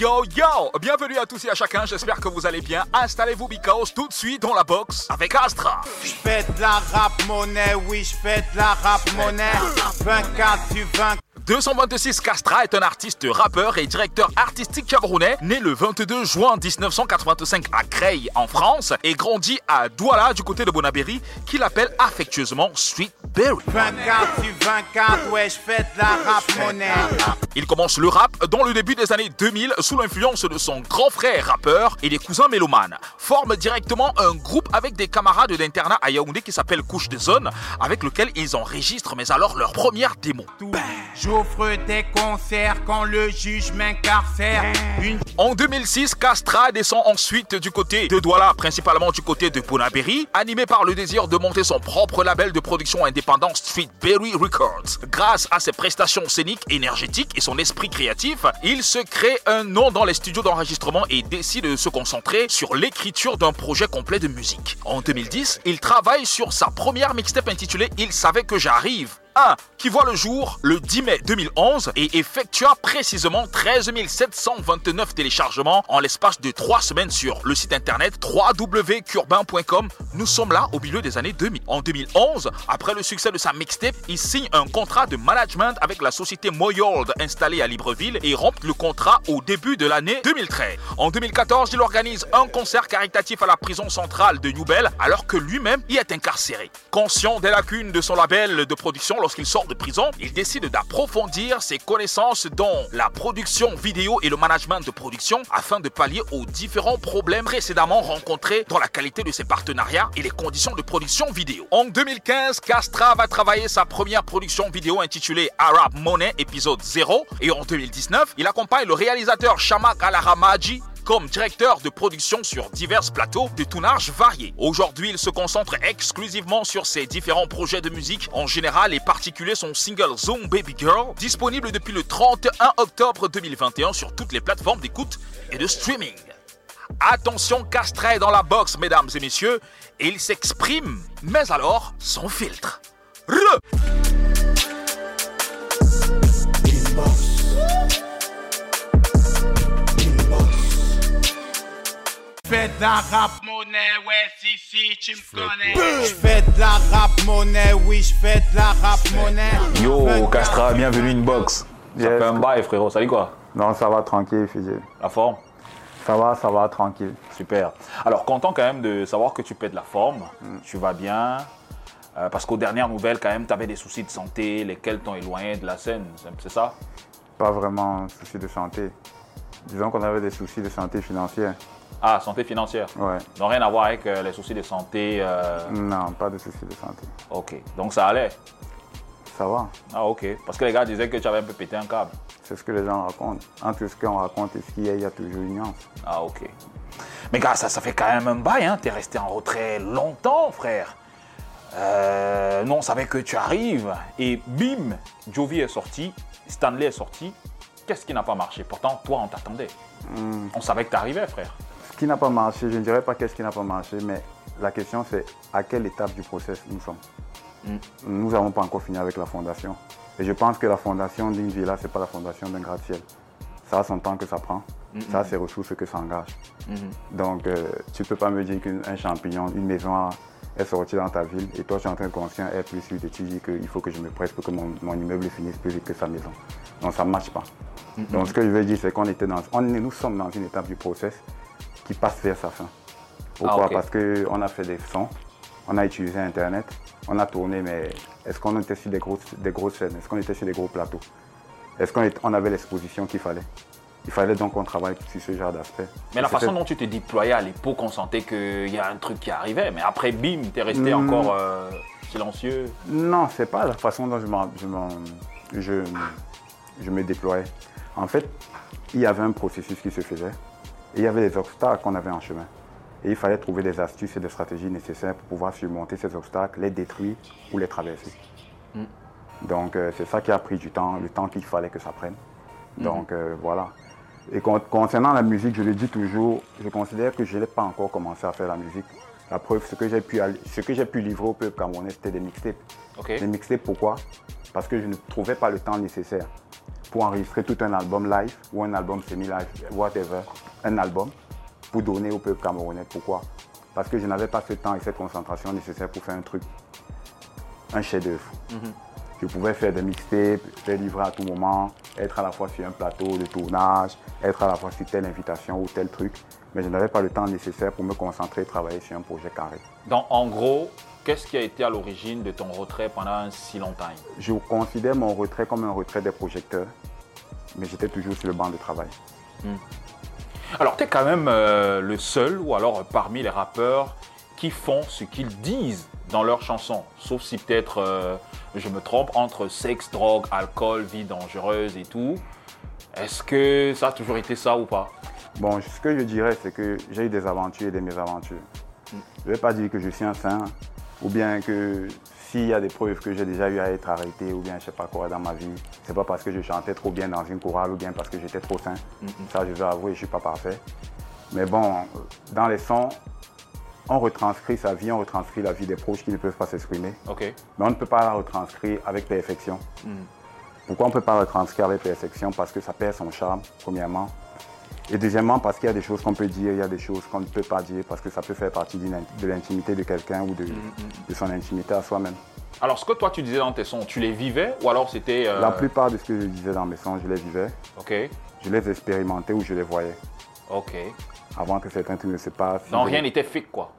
Yo yo Bienvenue à tous et à chacun, j'espère que vous allez bien. Installez-vous because tout de suite dans la box avec Astra. Je fais de la rap monnaie, oui, je fais de la rap monnaie. 24 du 20. 226 Castra est un artiste, rappeur et directeur artistique camerounais, né le 22 juin 1985 à Creil, en France, et grandi à Douala, du côté de Bonabéry, qu'il appelle affectueusement Sweet Berry. 24 du 24, ouais, je de la rap monnaie. Il commence le rap dans le début des années 2000 sous l'influence de son grand frère rappeur et des cousins mélomanes. Forme directement un groupe avec des camarades d'internat à Yaoundé qui s'appelle Couche de Zone, avec lequel ils enregistrent mais alors leur première démo. J'offre des concerts quand le juge m'incarcère. Une En 2006, Castra descend ensuite du côté de Douala, principalement du côté de Bonabéry, animé par le désir de monter son propre label de production indépendant Street Berry Records. Grâce à ses prestations scéniques énergétiques et son esprit créatif, il se crée un nom dans les studios d'enregistrement et décide de se concentrer sur l'écriture d'un projet complet de musique. En 2010, il travaille sur sa première mixtape intitulée Il savait que j'arrive. 1 qui voit le jour le 10 mai 2011 et effectua précisément 13 729 téléchargements en l'espace de 3 semaines sur le site internet www.curbain.com. Nous sommes là au milieu des années 2000. En 2011, après le succès de sa mixtape, il signe un contrat de management avec la société Moyold installée à Libreville et rompt le contrat au début de l'année 2013. En 2014, il organise un concert caritatif à la prison centrale de Newbel alors que lui-même y est incarcéré. Conscient des lacunes de son label de production lorsqu'il sort de prison, il décide d'approfondir ses connaissances dans la production vidéo et le management de production afin de pallier aux différents problèmes précédemment rencontrés dans la qualité de ses partenariats et les conditions de production vidéo. En 2015, Castra va travailler sa première production vidéo intitulée Arab Money épisode 0 et en 2019, il accompagne le réalisateur Shamak Alahamaji comme directeur de production sur divers plateaux de tournage variés. Aujourd'hui, il se concentre exclusivement sur ses différents projets de musique, en général et particulier son single Zoom Baby Girl, disponible depuis le 31 octobre 2021 sur toutes les plateformes d'écoute et de streaming. Attention, Castra est dans la box, mesdames et messieurs, il s'exprime, mais alors sans filtre. Re Je fais de la rap monnaie, ouais, si, si, tu me connais. Je fais de la rap monnaie, oui, je fais de la rap monnaie. Yo, 24 Castra, bienvenue inbox. Ça Yes. fait un bail, frérot. Salut quoi? Non, ça va tranquille, Fidji. La forme? Ça va, ça va tranquille. Super. Alors, content quand même de savoir que tu pètes la forme. Tu vas bien. Euh, parce qu'aux dernières nouvelles, quand même, tu avais des soucis de santé, lesquels t'ont éloigné de la scène. C'est- ça? Pas vraiment souci de santé. Disons qu'on avait des soucis de santé financière. Ah, santé financière. Ouais. Donc, rien à voir avec euh, les soucis de santé. euh, Non, pas de soucis de santé. Ok. Donc, ça allait. Ça va. Ah, ok. Parce que les gars disaient que tu avais un peu pété un câble. C'est ce que les gens racontent. Entre ce qu'on raconte et ce qu'il y a, il y a toujours une nuance. Ah, ok. Mais gars, ça, ça fait quand même un bail, hein. T'es resté en retrait longtemps, frère. Euh, non, on savait que tu arrives. Et bim, Jovi est sorti, Stanley est sorti. Qu'est-ce qui n'a pas marché? Pourtant, toi, on t'attendait. On savait que tu arrivais, frère. Qui n'a pas marché, je ne dirais pas qu'est-ce qui n'a pas marché, mais la question c'est à quelle étape du process nous sommes. Nous n'avons pas encore fini avec la fondation. Et je pense que la fondation d'une villa, ce n'est pas la fondation d'un gratte-ciel. Ça a son temps que ça prend, ça a ses ressources que ça engage. Donc, euh, tu ne peux pas me dire qu'un champignon, une maison est sortie dans ta ville et toi, tu es en train de un R plus 8 et tu dis qu'il faut que je me presse pour que mon, mon immeuble finisse plus vite que sa maison. Donc, ça ne marche pas. Donc, ce que je veux dire, c'est qu'on était dans, on est- nous sommes dans une étape du process qui passe vers sa fin. Pourquoi? Ah. Parce qu'on a fait des sons, on a utilisé Internet, on a tourné, mais est-ce qu'on était sur des grosses, des grosses scènes Est-ce qu'on était sur des gros plateaux? Est-ce qu'on on avait l'exposition qu'il fallait? Il fallait donc qu'on travaille sur ce genre d'aspect. Mais la Et façon dont tu te déployais à l'époque, on sentait qu'il y a un truc qui arrivait. Mais après, bim, t'es resté Hmm. encore euh, silencieux. Non, c'est pas la façon dont je, je, je, je me déployais. En fait, il y avait un processus qui se faisait et il y avait des obstacles qu'on avait en chemin. Et il fallait trouver des astuces et des stratégies nécessaires pour pouvoir surmonter ces obstacles, les détruire ou les traverser. Donc, euh, c'est ça qui a pris du temps, le temps qu'il fallait que ça prenne. Donc, euh, voilà. Et con- concernant la musique, je le dis toujours, je considère que je n'ai pas encore commencé à faire la musique. La preuve, ce que j'ai pu, aller- ce que j'ai pu livrer au peuple camerounais, c'était des mixtapes. Les mixtapes, pourquoi? Parce que je ne trouvais pas le temps nécessaire. Pour enregistrer tout un album live ou un album semi-live, whatever, un album, pour donner au peuple camerounais. Pourquoi Parce que je n'avais pas ce temps et cette concentration nécessaire pour faire un truc, un chef-d'œuvre. Mhm. Je pouvais faire des mixtapes, faire livrer à tout moment, être à la fois sur un plateau de tournage, être à la fois sur telle invitation ou tel truc, mais je n'avais pas le temps nécessaire pour me concentrer et travailler sur un projet carré. Donc, en gros, qu'est-ce qui a été à l'origine de ton retrait pendant un si long temps Je considère mon retrait comme un retrait des projecteurs, mais j'étais toujours sur le banc de travail. Alors, tu es quand même euh, le seul, ou alors parmi les rappeurs, qui font ce qu'ils disent dans leurs chansons. Sauf si peut-être euh, je me trompe entre sexe, drogue, alcool, vie dangereuse et tout. Est-ce que ça a toujours été ça ou pas? Bon, ce que je dirais, c'est que j'ai eu des aventures et des mésaventures. Je ne vais pas dire que je suis un saint, ou bien que s'il y a des preuves que j'ai déjà eu à être arrêté, ou bien je sais pas quoi dans ma vie, c'est pas parce que je chantais trop bien dans une chorale, ou bien parce que j'étais trop sain. Ça, je vais avouer, je suis pas parfait. Mais bon, dans les sons, on retranscrit sa vie, on retranscrit la vie des proches qui ne peuvent pas s'exprimer. Mais on ne peut pas la retranscrire avec perfection. Pourquoi on ne peut pas la retranscrire avec perfection? Parce que ça perd son charme, premièrement. Et deuxièmement, parce qu'il y a des choses qu'on peut dire, il y a des choses qu'on ne peut pas dire, parce que ça peut faire partie de l'intimité de quelqu'un ou de, de son intimité à soi-même. Alors, ce que toi tu disais dans tes sons, tu les vivais ou alors c'était. euh, La plupart de ce que je disais dans mes sons, je les vivais, Ok. je les expérimentais ou je les voyais, Ok. avant que certains trucs ne se passent. Je- rien n'était fake, quoi.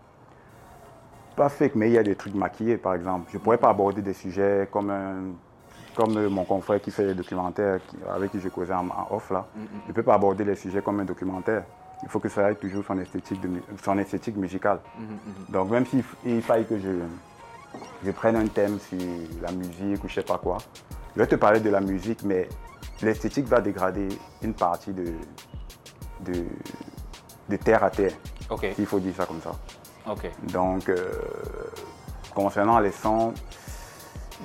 Pas fake, mais il y a des trucs maquillés, par exemple. Je ne pourrais pas aborder des sujets comme, un- comme mon confrère qui fait des documentaires, qui- avec qui je causais en, en off là. Je ne peux pas aborder les sujets comme un documentaire. Il faut que ça ait toujours son esthétique, de son esthétique musicale. Donc même s'il il faille que je, je prenne un thème sur la musique ou je sais pas quoi, je vais te parler de la musique, mais l'esthétique va dégrader une partie de, de, de terre à terre, Ok. s'il faut dire ça comme ça. Donc, euh, concernant les sons,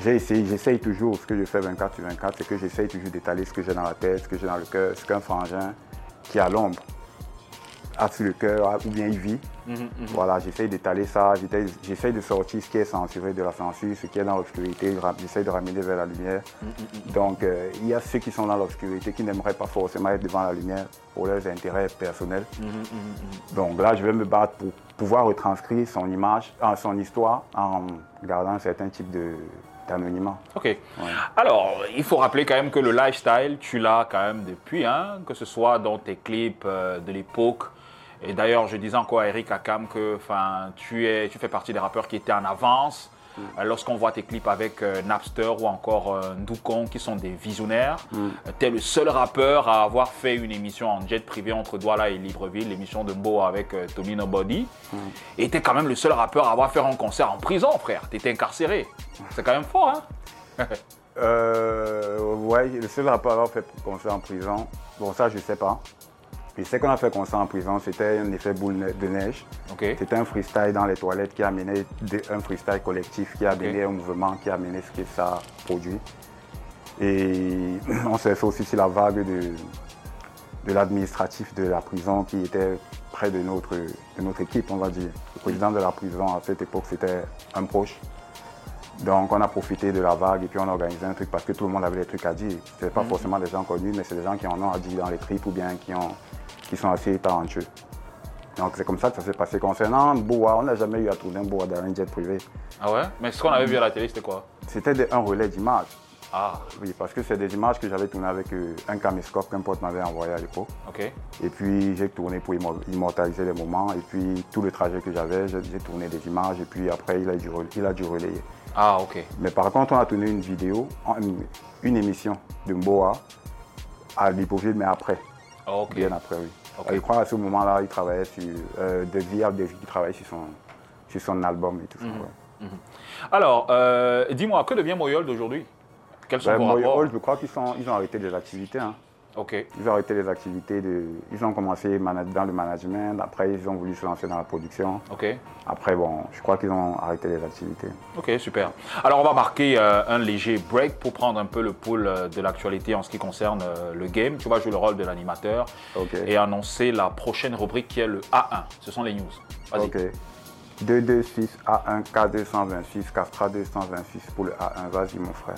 j'essaye toujours, ce que je fais 24 sur 24, c'est que j'essaye toujours d'étaler ce que j'ai dans la tête, ce que j'ai dans le cœur, ce qu'un frangin qui a l'ombre a sur le cœur, ou bien il vit. Voilà, j'essaye d'étaler ça, j'essaye- de sortir ce qui est censuré de la censure, ce qui est dans l'obscurité, j'essaye de ramener vers la lumière. Donc, euh, il y a ceux qui sont dans l'obscurité qui n'aimeraient pas forcément être devant la lumière pour leurs intérêts personnels. Donc là, je vais me battre pour pouvoir retranscrire son image, euh, son histoire en gardant un certain type de- d'anonymat. Ok. Alors, il faut rappeler quand même que le lifestyle, tu l'as quand même depuis, hein, que ce soit dans tes clips euh, de l'époque. Et d'ailleurs, je disais encore à Eric Akam que tu, es, tu fais partie des rappeurs qui étaient en avance. Euh, Lorsqu'on voit tes clips avec euh, Napster ou encore euh, qui sont des visionnaires, tu es le seul rappeur à avoir fait une émission en jet privé entre Douala et Libreville, l'émission de Mbo avec euh, Tommy Nobody. Et tu es quand même le seul rappeur à avoir fait un concert en prison, frère. Tu étais incarcéré. C'est quand même fort, hein Euh, ouais, le seul rapport à avoir fait concert en prison, bon ça je sais pas. Je sais qu'on a fait concert en prison, c'était un effet boule de neige. C'était un freestyle dans les toilettes qui a amené un freestyle collectif, qui a amené un mouvement, qui a amené ce que ça produit. Et on s'est fait aussi sur la vague de, de l'administratif de la prison qui était près de notre, de notre équipe, on va dire. Le président de la prison à cette époque, c'était un proche. Donc on a profité de la vague et puis on a organisé un truc parce que tout le monde avait des trucs à dire. Ce pas forcément des gens connus, mais c'est des gens qui en ont à dire dans les tripes ou bien qui, ont, qui sont assez talentueux. Donc c'est comme ça que ça s'est passé. Concernant Boa, on n'a jamais eu à tourner un Boa dans un jet privé. Ah ouais? Mais ce qu'on avait vu à la télé, c'était quoi? C'était un relais d'images. Ah, Oui, parce que c'est des images que j'avais tournées avec euh, un caméscope qu'un pote m'avait envoyé à l'époque. ok. Et puis j'ai tourné pour immo- immortaliser les moments. Et puis tout le trajet que j'avais, j'ai tourné des images. Et puis après, il a dû, il a dû relayer. Ah, ok. Mais par contre, on a tourné une vidéo, une, une émission de Mboa à Libreville, mais après. Ah. Bien après, oui. Ok. Je crois à ce moment-là, il travaillait sur euh, Devi Abdevi, qui travaillait sur son, sur son album et tout Mhm. ça. ouais. Alors, euh, dis-moi, que devient Moyol d'aujourd'hui? Quels sont Ben, vos Moyo rapports? je crois qu'ils ils ont arrêté des activités. hein. Ok. Ils ont arrêté les activités. De, ils ont commencé dans le management. Après, ils ont voulu se lancer dans la production. Ok. Après, bon, je crois qu'ils ont arrêté les activités. Ok, super. Alors, on va marquer euh, un léger break pour prendre un peu le pouls euh, de l'actualité en ce qui concerne euh, le game. Tu vas jouer le rôle de l'animateur et annoncer la prochaine rubrique qui est le A1. Ce sont les news. Vas-y. Ok. 226 A1 K226 Castra 226 pour le A1. Vas-y, mon frère.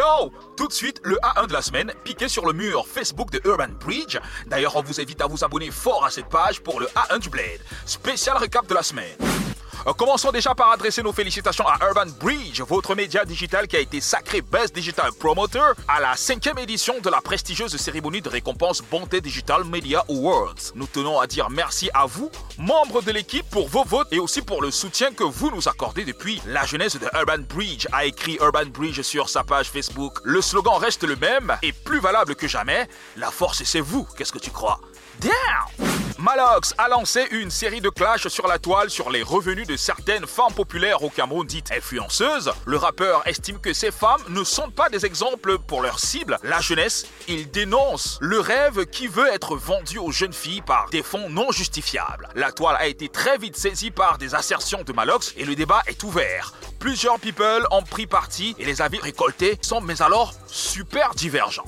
Yo Tout de suite, le A1 de la semaine, piqué sur le mur Facebook de Urban Bridge. D'ailleurs, on vous invite à vous abonner fort à cette page pour le A1 du Blade. Spécial récap de la semaine. Euh, commençons déjà par adresser nos félicitations à Urban Bridge, votre média digital qui a été sacré Best Digital Promoter à la cinquième édition de la prestigieuse cérémonie de récompense Bonté Digital Media Awards. Nous tenons à dire merci à vous, membres de l'équipe, pour vos votes et aussi pour le soutien que vous nous accordez depuis la jeunesse de Urban Bridge, a écrit Urban Bridge sur sa page Facebook. Le slogan reste le même et plus valable que jamais. La force, c'est vous. Qu'est-ce que tu crois? Damn! Malox a lancé une série de clashs sur la toile sur les revenus de certaines femmes populaires au Cameroun dites influenceuses. Le rappeur estime que ces femmes ne sont pas des exemples pour leur cible, la jeunesse. Il dénonce le rêve qui veut être vendu aux jeunes filles par des fonds non justifiables. La toile a été très vite saisie par des assertions de Malox et le débat est ouvert. Plusieurs people ont pris parti et les avis récoltés sont mais alors super divergents.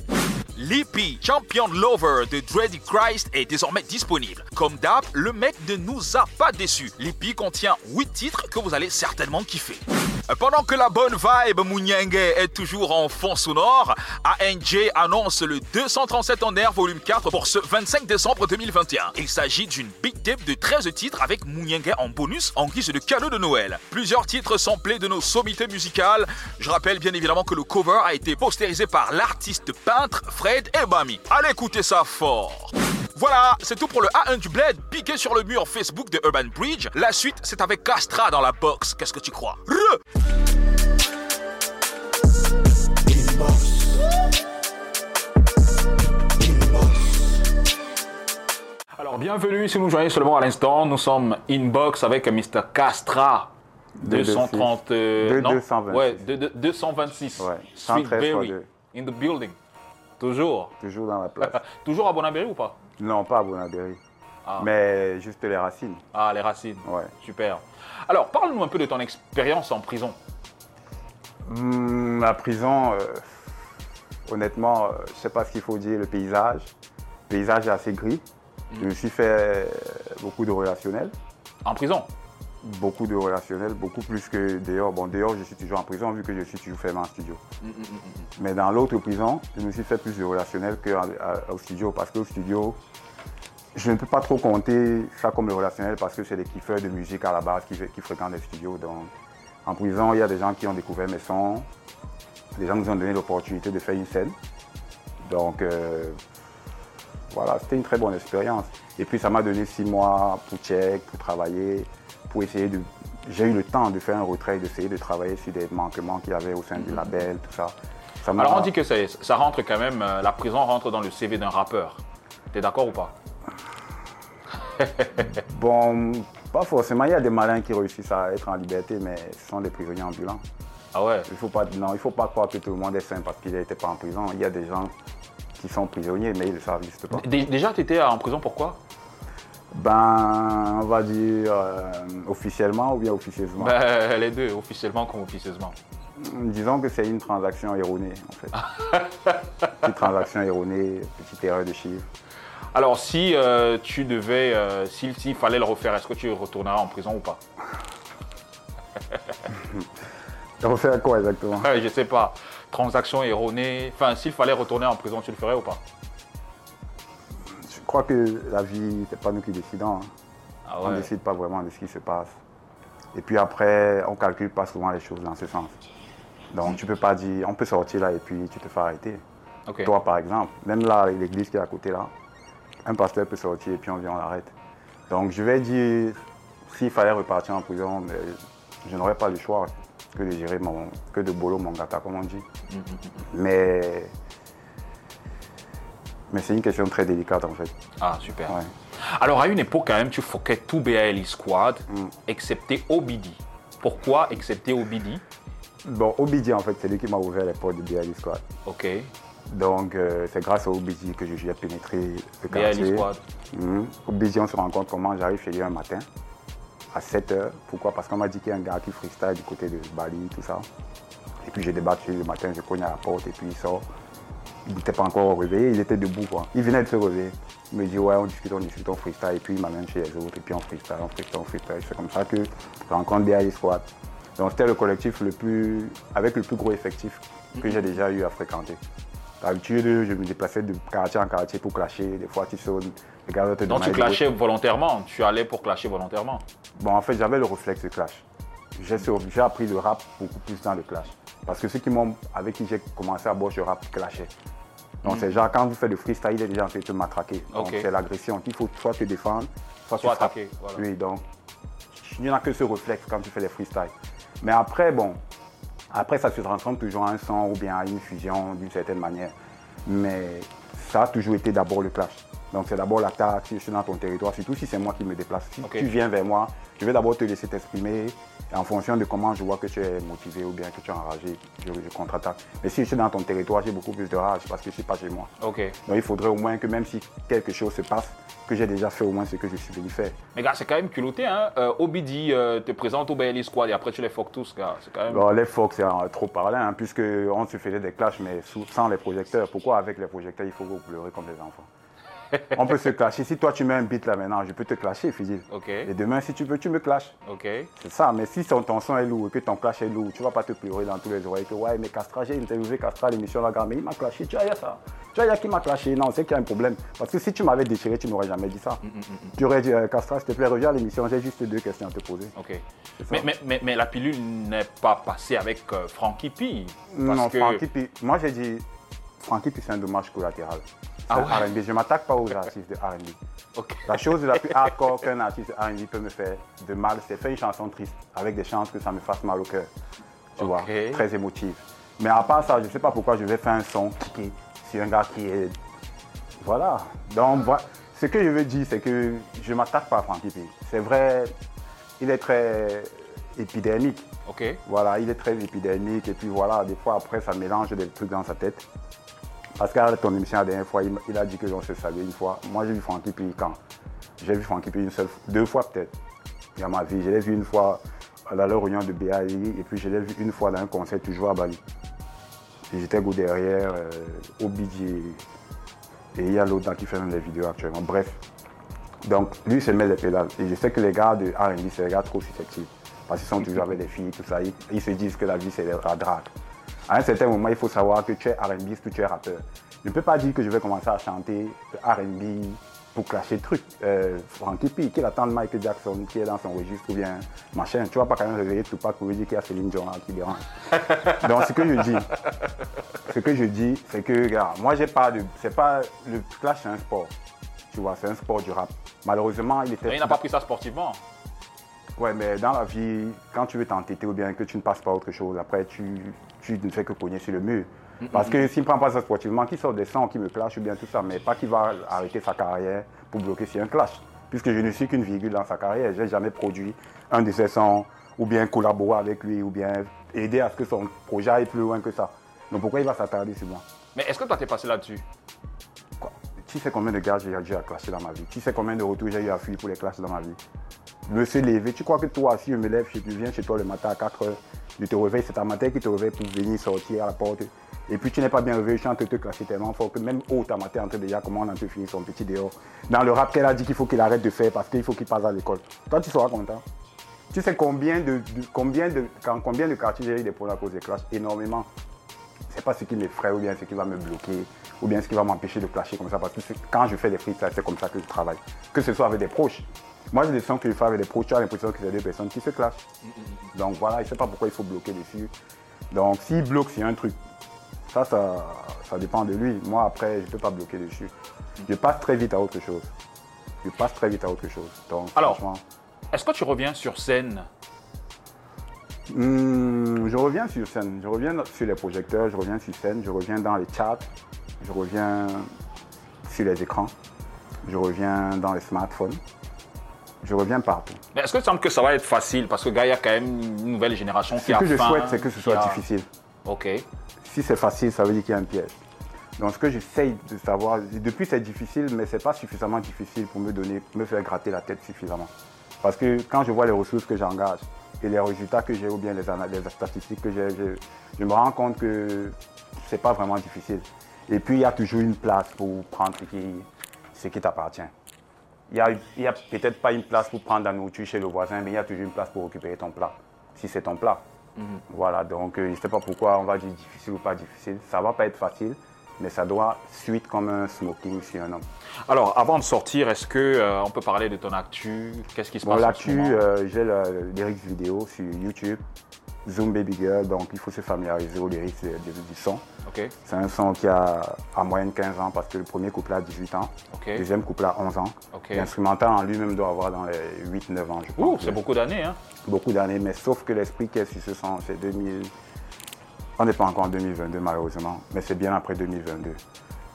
L'EP Champion Lover de Dreddy Christ est désormais disponible. Comme d'hab, le mec ne nous a pas déçus. L'EP contient 8 titres que vous allez certainement kiffer. Pendant que la bonne vibe Mouniengue est toujours en fond sonore, ANJ annonce le 237 en air volume 4 pour ce 25 décembre 2021. Il s'agit d'une big tape de 13 titres avec Mouniengue en bonus en guise de cadeau de Noël. Plusieurs titres samplés de nos sommités musicales. Je rappelle bien évidemment que le cover a été postérisé par l'artiste peintre Fred Ebami. Allez écouter ça fort. Voilà, c'est tout pour le A1 du Bled, piqué sur le mur Facebook de Urban Bridge. La suite, c'est avec Castra dans la box. Qu'est-ce que tu crois? Re Alors, bienvenue si vous nous joignez seulement à l'instant. Nous sommes inbox avec Mr. Castra. 230. euh, De non? 226. Ouais, de, de- 226. Ouais, Sweet 113 fois Berry. deux. In the building. Toujours. Toujours dans la place. Toujours à Bonabéry ou pas? Non, pas à Bonaberry. Ah. Mais juste les racines. Ah, les racines. Ouais. Super. Alors, parle-nous un peu de ton expérience en prison. Hmm, la prison, euh, honnêtement, euh, je ne sais pas ce qu'il faut dire, le paysage. Le paysage est assez gris. Je me suis fait beaucoup de relationnels. En prison? Beaucoup de relationnels, beaucoup plus que dehors. Bon, dehors, je suis toujours en prison vu que je suis toujours fermé en studio. Mais dans l'autre prison, je me suis fait plus de relationnels qu'au studio parce qu'au studio, je ne peux pas trop compter ça comme le relationnel parce que c'est des kiffeurs de musique à la base qui, qui fréquentent les studios. Donc, en prison, il y a des gens qui ont découvert mes sons, des gens nous ont donné l'opportunité de faire une scène. Donc, euh, voilà, c'était une très bonne expérience. Et puis, ça m'a donné six mois pour check, pour travailler, pour essayer de. J'ai eu le temps de faire un retrait, d'essayer de travailler sur des manquements qu'il y avait au sein du label, tout ça. Alors, on dit que ça rentre quand même, euh, la prison rentre dans le CV d'un rappeur. T'es d'accord ou pas? Bon, pas forcément. Il y a des malins qui réussissent à être en liberté, mais ce sont des prisonniers ambulants. Ah ouais? Il faut pas, non, il ne faut pas croire que tout le monde est sain parce qu'il n'était pas en prison. Il y a des gens qui sont prisonniers, mais ils ne le savent juste pas. Dé- Déjà, t'étais en prison pourquoi? Ben, on va dire euh, officiellement ou bien officieusement? Ben, Les deux, officiellement comme officieusement. Disons que c'est une transaction erronée, en fait. Petite transaction erronée, petite erreur de chiffre. Alors, si euh, tu devais, euh, s'il fallait le refaire, est-ce que tu retourneras en prison ou pas? Refaire quoi exactement? Je sais pas. Transaction erronée. Enfin, s'il fallait retourner en prison, tu le ferais ou pas? Crois que la vie, c'est pas nous qui décidons. hein. Ah On ne décide pas vraiment de ce qui se passe. Et puis après, on ne calcule pas souvent les choses dans ce sens. Donc tu peux pas dire, on peut sortir là et puis tu te fais arrêter. Toi par exemple, même là, l'église qui est à côté là, un pasteur peut sortir et puis on vient, on l'arrête. Donc je vais dire, s'il fallait repartir en prison, mais je n'aurais pas le choix que de gérer mon, que de bolo mon gata, comme on dit. Mais, mais c'est une question très délicate en fait. Ah, super. Ouais. Alors, à une époque, quand même, tu foquais tout BALI Squad, excepté Obidi. Pourquoi excepté Obidi Bon, Obidi en fait, c'est lui qui m'a ouvert les portes de BLI Squad. Ok. Donc, euh, c'est grâce à Obidi que j'ai pénétré le BALI quartier. Squad. Mhm. Obidi, on se rend compte comment j'arrive chez lui un matin à 7 h. Pourquoi? Parce qu'on m'a dit qu'il y a un gars qui freestyle du côté de Bali, tout ça. Et puis, je débarque chez lui le matin, je cogne à la porte et puis il sort. Il n'était pas encore réveillé, il était debout. Quoi. Il venait de se réveiller. Il me dit, ouais, on discute, on discute, on freestyle. Et puis, il m'amène chez les autres. Et puis, on freestyle, on freestyle, on freestyle. C'est comme ça que je rencontre BAI Squad. Donc, c'était le collectif le plus, avec le plus gros effectif que j'ai déjà eu à fréquenter. D'habitude, je me déplaçais de quartier en quartier pour clasher. Des fois, tu sonnes, les gars te Donc tu clashais volontairement Tu allais pour clasher volontairement Bon, en fait, j'avais le réflexe de clash. J'ai appris le rap beaucoup plus dans le clash. Parce que ceux qui m'ont, avec qui j'ai commencé à bosser, je rap clashais. Donc, mm. c'est genre, quand vous faites le freestyle, il est déjà en train de te matraquer. Donc, c'est l'agression qu'il faut soit te défendre, soit, soit attaquer. Oui, donc, il n'y en a que ce réflexe quand tu fais les freestyles. Mais après, bon, après, ça se transforme toujours en un son ou bien en une fusion d'une certaine manière. Mais ça a toujours été d'abord le clash. Donc c'est d'abord l'attaque, si je suis dans ton territoire, surtout si c'est moi qui me déplace. Si tu viens vers moi, je vais d'abord te laisser t'exprimer. Et en fonction de comment je vois que tu es motivé ou bien que tu es enragé, je, contre-attaque. Mais si je suis dans ton territoire, j'ai beaucoup plus de rage parce que je ne suis pas chez moi. Donc il faudrait au moins que même si quelque chose se passe, que j'ai déjà fait au moins ce que je suis venu faire. Mais gars, c'est quand même culotté, hein. Euh, Obidi euh, te présente au BLI Squad et après tu les foques tous, gars. Quand même... les foques, c'est trop parlé, hein, puisque on se faisait des clashs, mais sans les projecteurs. Pourquoi avec les projecteurs, il faut vous pleurer comme des enfants? On peut se clasher. Si toi tu mets un beat là maintenant, je peux te clasher, Fidil. Et demain, si tu veux, tu me clashes. C'est ça. Mais si ton, son est lourd et que ton clash est lourd, tu vas pas te pleurer dans tous les oreilles que ouais, mais Castra, j'ai interviewé Castra l'émission là, mais il m'a clashé. Tu vois, ça. Tu vois, il y a qui m'a clashé. Non, c'est qu'il y a un problème. Parce que si tu m'avais déchiré, tu m'aurais jamais dit ça. Mm, mm, mm, tu aurais dit, euh, Castra, s'il te plaît, reviens à l'émission, j'ai juste deux questions à te poser. Ok. Mais, mais, la pilule n'est pas passée avec euh, Frankie P. Non, Frankie P. Moi, j'ai dit, Frankie P, c'est un dommage collatéral. Ah Je ne m'attaque pas aux artistes de R&B. La chose la plus hardcore qu'un artiste de R&B peut me faire de mal, c'est faire une chanson triste avec des chances que ça me fasse mal au cœur. Tu vois, très émotive. Mais à part ça, je ne sais pas pourquoi je vais faire un son qui, sur un gars qui est... Voilà. Donc, ce que je veux dire, c'est que je ne m'attaque pas à Frankie P. C'est vrai, il est très épidermique. Ok. Voilà, il est très épidermique et puis voilà, des fois après ça mélange des trucs dans sa tête. Parce qu'à ton émission la dernière fois, il, a dit que l'on se savait une fois. Moi, j'ai vu Francky P quand? J'ai vu Francky P une seule deux fois peut-être dans ma vie. Je l'ai vu une fois à la réunion de BAI et puis je l'ai vu une fois dans un concert toujours à Bali. J'étais go derrière, euh, au budget. Et il y a l'autre qui fait même des vidéos actuellement. Bref. Donc, lui, se met les pédales. Et je sais que les gars de R&B, c'est des gars trop susceptibles. Parce qu'ils sont toujours avec des filles, tout ça. Ils, se disent que la vie, c'est la drague. À un certain moment, il faut savoir que tu es R&B que tu es rappeur. Je ne peux pas dire que je vais commencer à chanter R&B pour clasher le truc. Euh, Frankie P, qu'il attend de Michael Jackson qui est dans son registre ou bien machin. Tu vas pas quand même réveiller Tupac pour lui dire qu'il y a Céline Dion qui dérange. Donc ce que je dis, ce que je dis, c'est que, regarde, moi j'ai pas de. C'est pas. Le clash c'est un sport. Tu vois, c'est un sport du rap. Malheureusement, il était. Mais il n'a pas pris ça sportivement. Ouais, mais dans la vie, quand tu veux t'entêter ou bien que tu ne passes pas à autre chose, après tu, tu ne fais que cogner sur le mur. Parce que s'il ne prend pas ça sportivement, qu'il sort des sons, qui me clash ou bien tout ça, mais pas qu'il va arrêter sa carrière pour bloquer sur un clash. Puisque je ne suis qu'une virgule dans sa carrière, je n'ai jamais produit un de ses sons ou bien collaborer avec lui ou bien aider à ce que son projet aille plus loin que ça. Donc pourquoi il va s'attarder sur moi? Mais est-ce que toi t'es passé là-dessus? Quoi? Tu sais combien de gars j'ai eu à clasher dans ma vie? Tu sais combien de retours j'ai eu à fuir pour les clashes dans ma vie? Me se lever, tu crois que toi, si je me lève, je viens chez toi le matin à 4 heures, je te réveille, c'est ta matin qui te réveille pour venir sortir à la porte. Et puis tu n'es pas bien réveillé, je suis en train de te classer tellement fort que même haut ta matin en train déjà comment on a te finir son petit dehors. Dans le rap qu'elle a dit qu'il faut qu'il arrête de faire parce qu'il faut qu'il passe à l'école. Toi tu seras content. Tu sais combien de, combien de combien de quartiers j'ai eu des problèmes à cause des clashes Énormément. C'est pas ce qui m'effraie ou bien ce qui va me bloquer ou bien ce qui va m'empêcher de clasher comme ça parce que quand je fais des freestyles, c'est comme ça que je travaille. Que ce soit avec des proches. Moi, j'ai des sons que je fais avec des proches, tu as l'impression que c'est deux personnes qui se clashent. Donc voilà, il ne sait pas pourquoi il faut bloquer dessus. Donc s'il bloque c'est un truc, ça, ça, dépend de lui. Moi, après, je ne peux pas bloquer dessus. Je passe très vite à autre chose. Je passe très vite à autre chose. Donc, Alors, est-ce que tu reviens sur scène? Hmm, Je reviens sur scène. Je reviens sur les projecteurs, je reviens sur scène, je reviens dans les chats, je reviens sur les écrans, je reviens dans les smartphones. Je reviens partout. Mais est-ce que tu semble que ça va être facile? Parce que gars, il y a quand même une nouvelle génération qui a Ce que je souhaite, c'est que ce soit difficile. Ok. Si c'est facile, ça veut dire qu'il y a un piège. Donc ce que j'essaye de savoir, depuis c'est difficile, mais ce n'est pas suffisamment difficile pour me donner, me faire gratter la tête suffisamment. Parce que quand je vois les ressources que j'engage et les résultats que j'ai ou bien les, les statistiques que j'ai, je, me rends compte que ce n'est pas vraiment difficile. Et puis il y a toujours une place pour prendre ce qui, ce qui t'appartient il n'y a, peut-être pas une place pour prendre la nourriture chez le voisin, mais il y a toujours une place pour récupérer ton plat, si c'est ton plat. Mhm. Voilà, donc je ne sais pas pourquoi on va dire difficile ou pas difficile. Ça ne va pas être facile, mais ça doit suite comme un smoking sur un homme. Alors, avant de sortir, est-ce qu'on euh, on peut parler de ton actu? Qu'est-ce qui se passe L'actu, euh, j'ai le lyrics vidéo sur YouTube, Zoom Baby Girl, donc il faut se familiariser aux lyrics du son. C'est un son qui a à moyenne 15 ans parce que le premier couplet a 18 ans, le deuxième couplet a 11 ans. L'instrumental en lui-même doit avoir dans les 8-9 ans, je pense. c'est beaucoup d'années. Hein? Beaucoup d'années, mais sauf que l'esprit qui est sur ce son, c'est 2000. On n'est pas encore en 2022 malheureusement, mais c'est bien après 2022.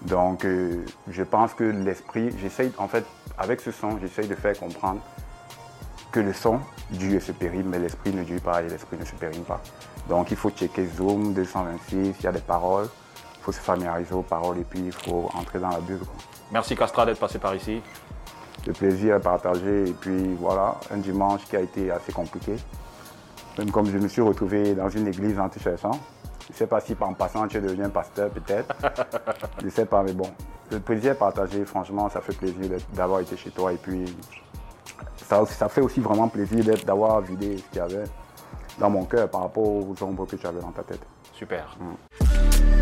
Donc euh, je pense que l'esprit, j'essaye, en fait, avec ce son, j'essaye de faire comprendre que le son dure et se périme, mais l'esprit ne dure pas et l'esprit ne se périme pas. Donc il faut checker Zoom 226, il y a des paroles, il faut se familiariser aux paroles et puis il faut entrer dans la bulle. Merci Castra d'être passé par ici. Le plaisir à partager et puis voilà, un dimanche qui a été assez compliqué. Même comme je me suis retrouvé dans une église anti-cherchant. Je ne sais pas si en passant tu es devenu pasteur peut-être. je ne sais pas, mais bon. Le plaisir à partager, franchement, ça fait plaisir d'avoir été chez toi et puis ça, ça fait aussi vraiment plaisir d'avoir vidé ce qu'il y avait dans mon cœur par rapport aux ombres que tu avais dans ta tête. Super. Mm.